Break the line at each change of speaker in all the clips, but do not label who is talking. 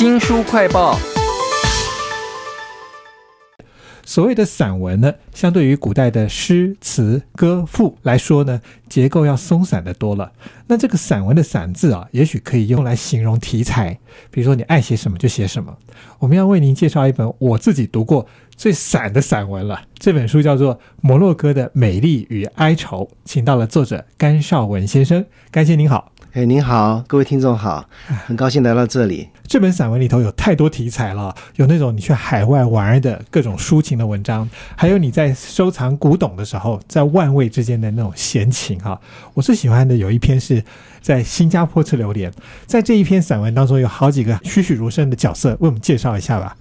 新书快报。
所谓的散文呢，相对于古代的诗词歌赋来说呢，结构要松散的多了。那这个散文的“散”字啊，也许可以用来形容题材，比如说你爱写什么就写什么。我们要为您介绍一本我自己读过最散的散文了，这本书叫做《摩洛哥的美丽与哀愁》，请到了作者甘绍文先生。甘先您好。
哎，您好，各位听众好，很高兴来到这里。
这本散文里头有太多题材了，有那种你去海外玩的各种抒情的文章，还有你在收藏古董的时候，在万味之间的那种闲情哈。我最喜欢的有一篇是在新加坡吃榴莲，在这一篇散文当中有好几个栩栩如生的角色，为我们介绍一下吧。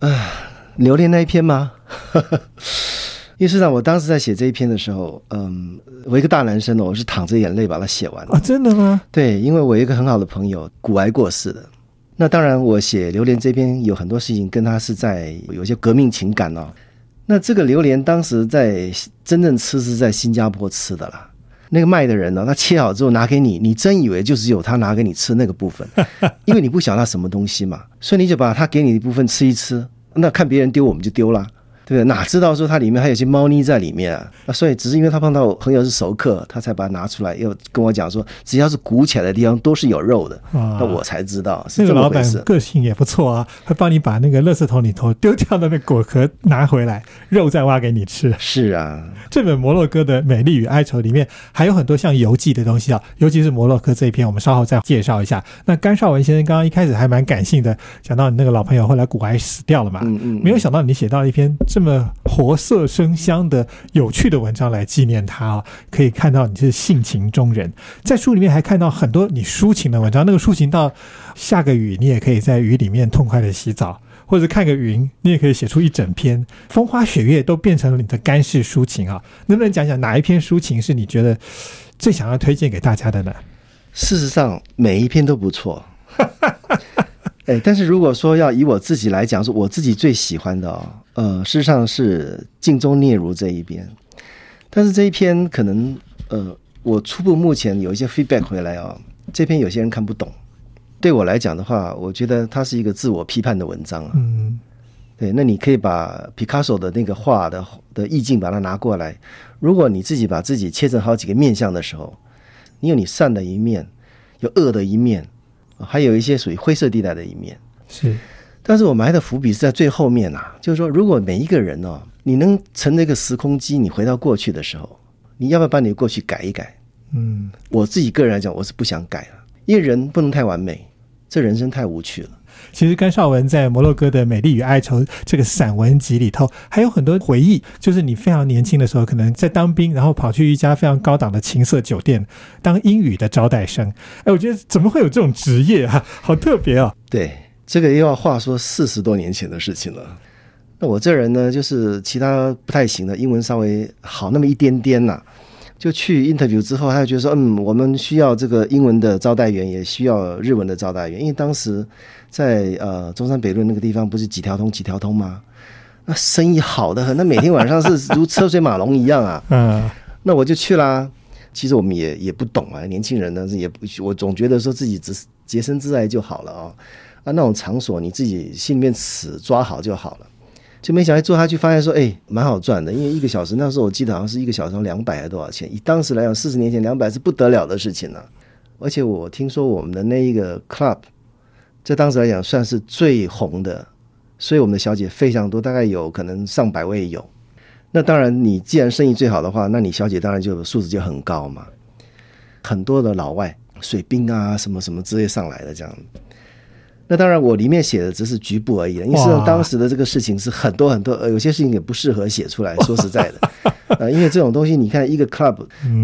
啊，榴莲那一篇吗？因为实际上，我当时在写这一篇的时候，嗯，我一个大男生呢，我是淌着眼泪把它写完
啊，真的吗？
对，因为我一个很好的朋友骨癌过世的，那当然我写榴莲这边有很多事情跟他是在有些革命情感哦。那这个榴莲当时在真正吃是在新加坡吃的啦，那个卖的人呢，他切好之后拿给你，你真以为就只有他拿给你吃那个部分，因为你不晓得他什么东西嘛，所以你就把他给你的部分吃一吃，那看别人丢我们就丢了。对哪知道说它里面还有些猫腻在里面啊？那所以只是因为他碰到朋友是熟客，他才把它拿出来，又跟我讲说，只要是鼓起来的地方都是有肉的。那我才知道是这么回事。
个性也不错啊，会帮你把那个垃圾桶里头丢掉的那果壳拿回来，肉再挖给你吃。
是啊，
这本摩洛哥的美丽与哀愁里面还有很多像游记的东西啊，尤其是摩洛哥这一篇，我们稍后再介绍一下。那甘绍文先生刚刚一开始还蛮感性的，讲到你那个老朋友后来骨癌死掉了嘛，嗯嗯，没有想到你写到一篇。这么活色生香的有趣的文章来纪念他啊，可以看到你是性情中人。在书里面还看到很多你抒情的文章，那个抒情到下个雨，你也可以在雨里面痛快的洗澡，或者看个云，你也可以写出一整篇风花雪月都变成了你的干式抒情啊。能不能讲讲哪一篇抒情是你觉得最想要推荐给大家的呢？
事实上，每一篇都不错。哎，但是如果说要以我自己来讲，是我自己最喜欢的哦，呃，事实上是镜中聂如这一边，但是这一篇可能，呃，我初步目前有一些 feedback 回来哦，这篇有些人看不懂，对我来讲的话，我觉得它是一个自我批判的文章啊，嗯，对，那你可以把 Picasso 的那个画的的意境把它拿过来，如果你自己把自己切成好几个面相的时候，你有你善的一面，有恶的一面。还有一些属于灰色地带的一面，
是，
但是我埋的伏笔是在最后面呐，就是说，如果每一个人哦，你能乘那个时空机，你回到过去的时候，你要不要把你的过去改一改？嗯，我自己个人来讲，我是不想改了，因为人不能太完美，这人生太无趣了。
其实甘绍文在《摩洛哥的美丽与哀愁》这个散文集里头，还有很多回忆，就是你非常年轻的时候，可能在当兵，然后跑去一家非常高档的情色酒店当英语的招待生。哎，我觉得怎么会有这种职业啊？好特别啊！
对，这个又要话说四十多年前的事情了。那我这人呢，就是其他不太行的，英文稍微好那么一点点呐。就去 interview 之后，他就觉得说，嗯，我们需要这个英文的招待员，也需要日文的招待员，因为当时在呃中山北路那个地方不是几条通几条通吗？那生意好的很，那每天晚上是如车水马龙一样啊。嗯，那我就去啦。其实我们也也不懂啊，年轻人呢也不，我总觉得说自己只是洁身自爱就好了啊。啊，那种场所你自己心里面尺抓好就好了。就没想到做下去，发现说，哎，蛮好赚的。因为一个小时那时候我记得好像是一个小时两百还多少钱？以当时来讲，四十年前两百是不得了的事情了。而且我听说我们的那一个 club，在当时来讲算是最红的，所以我们的小姐非常多，大概有可能上百位有。那当然，你既然生意最好的话，那你小姐当然就素质就很高嘛。很多的老外水兵啊，什么什么之类上来的这样。那当然，我里面写的只是局部而已因为实际上当时的这个事情是很多很多，呃，有些事情也不适合写出来。说实在的，呃，因为这种东西，你看一个 club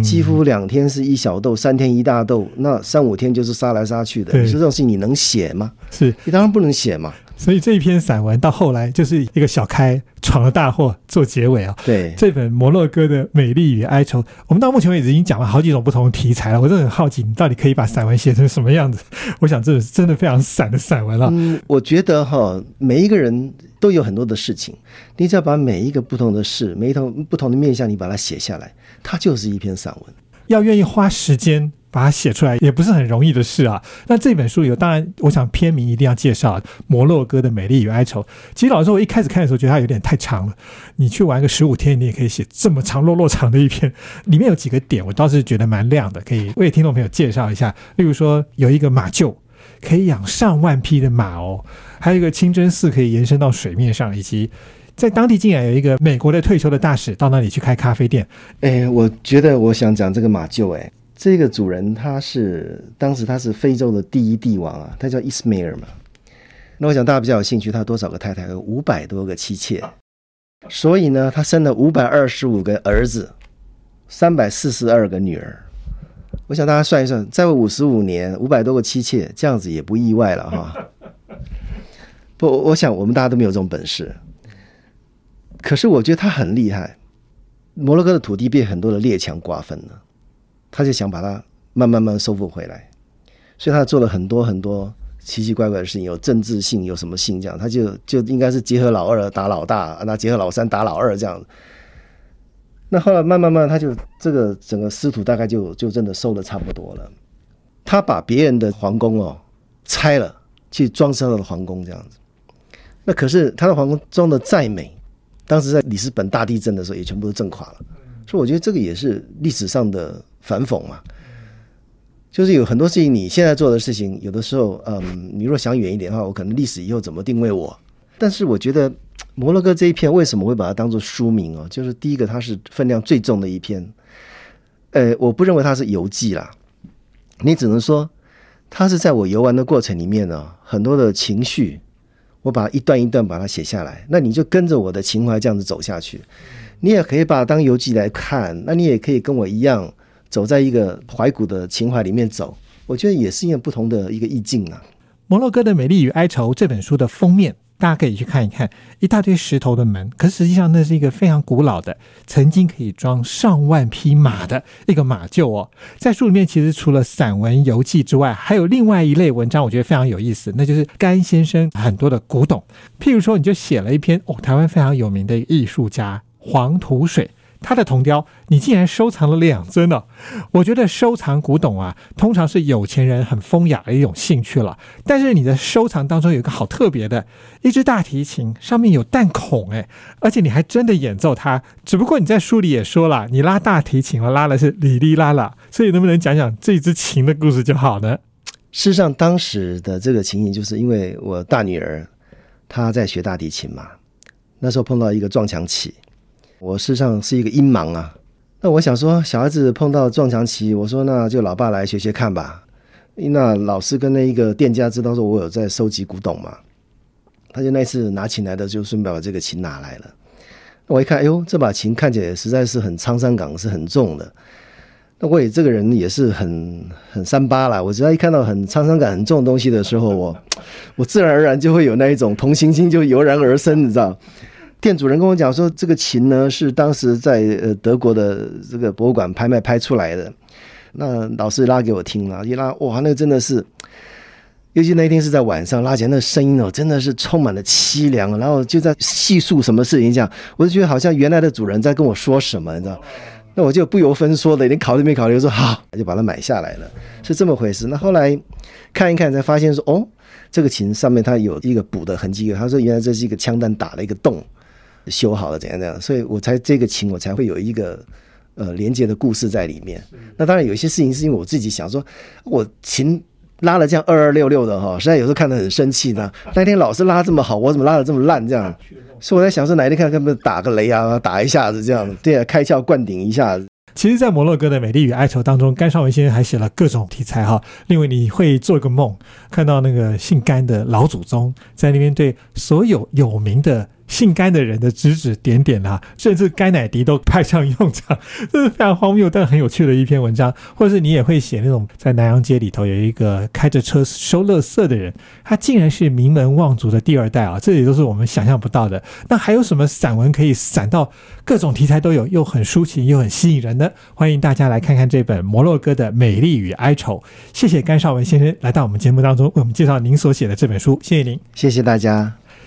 几乎两天是一小斗，三天一大斗，那三五天就是杀来杀去的。你说这种事情你能写吗？
是
你当然不能写嘛。
所以这一篇散文到后来就是一个小开闯了大祸做结尾啊。
对，
这本摩洛哥的美丽与哀愁，我们到目前为止已经讲了好几种不同的题材了。我真的很好奇，你到底可以把散文写成什么样子？我想这是真的非常散的散文了。
嗯，我觉得哈，每一个人都有很多的事情，你只要把每一个不同的事、每一种不同的面向，你把它写下来，它就是一篇散文。
要愿意花时间把它写出来，也不是很容易的事啊。那这本书有，当然我想片名一定要介绍《摩洛哥的美丽与哀愁》。其实老实说，我一开始看的时候觉得它有点太长了。你去玩个十五天，你也可以写这么长、落落长的一篇。里面有几个点，我倒是觉得蛮亮的，可以为听众朋友介绍一下。例如说，有一个马厩可以养上万匹的马哦，还有一个清真寺可以延伸到水面上，以及。在当地竟然有一个美国的退休的大使到那里去开咖啡店。
哎，我觉得我想讲这个马厩。哎，这个主人他是当时他是非洲的第一帝王啊，他叫伊斯梅尔嘛。那我想大家比较有兴趣，他多少个太太？有五百多个妻妾。所以呢，他生了五百二十五个儿子，三百四十二个女儿。我想大家算一算，在位五十五年，五百多个妻妾，这样子也不意外了哈。不，我想我们大家都没有这种本事。可是我觉得他很厉害，摩洛哥的土地被很多的列强瓜分了，他就想把它慢慢慢收复回来，所以他做了很多很多奇奇怪怪的事情，有政治性，有什么性这样，他就就应该是结合老二打老大，那结合老三打老二这样。那后来慢慢慢，他就这个整个师徒大概就就真的收的差不多了。他把别人的皇宫哦拆了，去装饰他的皇宫这样子。那可是他的皇宫装的再美。当时在里斯本大地震的时候，也全部都震垮了，所以我觉得这个也是历史上的反讽嘛。就是有很多事情，你现在做的事情，有的时候，嗯，你若想远一点的话，我可能历史以后怎么定位我？但是我觉得摩洛哥这一篇为什么会把它当做书名哦？就是第一个，它是分量最重的一篇。呃，我不认为它是游记啦，你只能说它是在我游玩的过程里面呢，很多的情绪。我把一段一段把它写下来，那你就跟着我的情怀这样子走下去。你也可以把它当游记来看，那你也可以跟我一样走在一个怀古的情怀里面走。我觉得也是一个不同的一个意境啊。
摩洛哥的美丽与哀愁这本书的封面。大家可以去看一看，一大堆石头的门，可实际上那是一个非常古老的，曾经可以装上万匹马的一个马厩哦。在书里面，其实除了散文游记之外，还有另外一类文章，我觉得非常有意思，那就是甘先生很多的古董。譬如说，你就写了一篇哦，台湾非常有名的艺术家黄土水。他的铜雕，你竟然收藏了两尊呢？我觉得收藏古董啊，通常是有钱人很风雅的一种兴趣了。但是你的收藏当中有一个好特别的，一支大提琴上面有弹孔，哎，而且你还真的演奏它。只不过你在书里也说了，你拉大提琴了，拉的是里里拉拉，所以能不能讲讲这支琴的故事就好呢？
事实上，当时的这个情形，就是因为我大女儿她在学大提琴嘛，那时候碰到一个撞墙期。我事实上是一个音盲啊，那我想说，小孩子碰到撞墙期，我说那就老爸来学学看吧。那老师跟那一个店家知道说我有在收集古董嘛，他就那次拿琴来的，就顺便把这个琴拿来了。我一看，哎呦，这把琴看起来实在是很沧桑感是很重的。那我也这个人也是很很三八啦，我只要一看到很沧桑感很重的东西的时候，我我自然而然就会有那一种同情心就油然而生，你知道。店主人跟我讲说，这个琴呢是当时在呃德国的这个博物馆拍卖拍出来的。那老师拉给我听了，一拉哇，那个真的是，尤其那一天是在晚上拉起来，那声音哦真的是充满了凄凉。然后就在细述什么事情，讲我就觉得好像原来的主人在跟我说什么，你知道？那我就不由分说的，连考虑没考虑，说好，就把它买下来了，是这么回事。那后来看一看，才发现说，哦，这个琴上面它有一个补的痕迹。他说，原来这是一个枪弹打了一个洞。修好了怎样怎样，所以我才这个琴我才会有一个呃连接的故事在里面。那当然有一些事情是因为我自己想说，我琴拉了这样二二六六的哈，实在有时候看得很生气呢。那天老师拉这么好，我怎么拉的这么烂？这样，所以我在想说哪一天看看不打个雷啊，打一下子这样，对啊，开窍灌顶一下子。
其实，在摩洛哥的美丽与哀愁当中，甘绍文先生还写了各种题材哈。另外，你会做一个梦，看到那个姓甘的老祖宗在那边对所有有名的。姓甘的人的指指点点啊，甚至甘乃迪都派上用场，这是非常荒谬但很有趣的一篇文章。或者是你也会写那种在南阳街里头有一个开着车收垃圾的人，他竟然是名门望族的第二代啊，这也都是我们想象不到的。那还有什么散文可以散到各种题材都有，又很抒情又很吸引人呢？欢迎大家来看看这本《摩洛哥的美丽与哀愁》。谢谢甘绍文先生来到我们节目当中，为我们介绍您所写的这本书。谢谢您，
谢谢大家。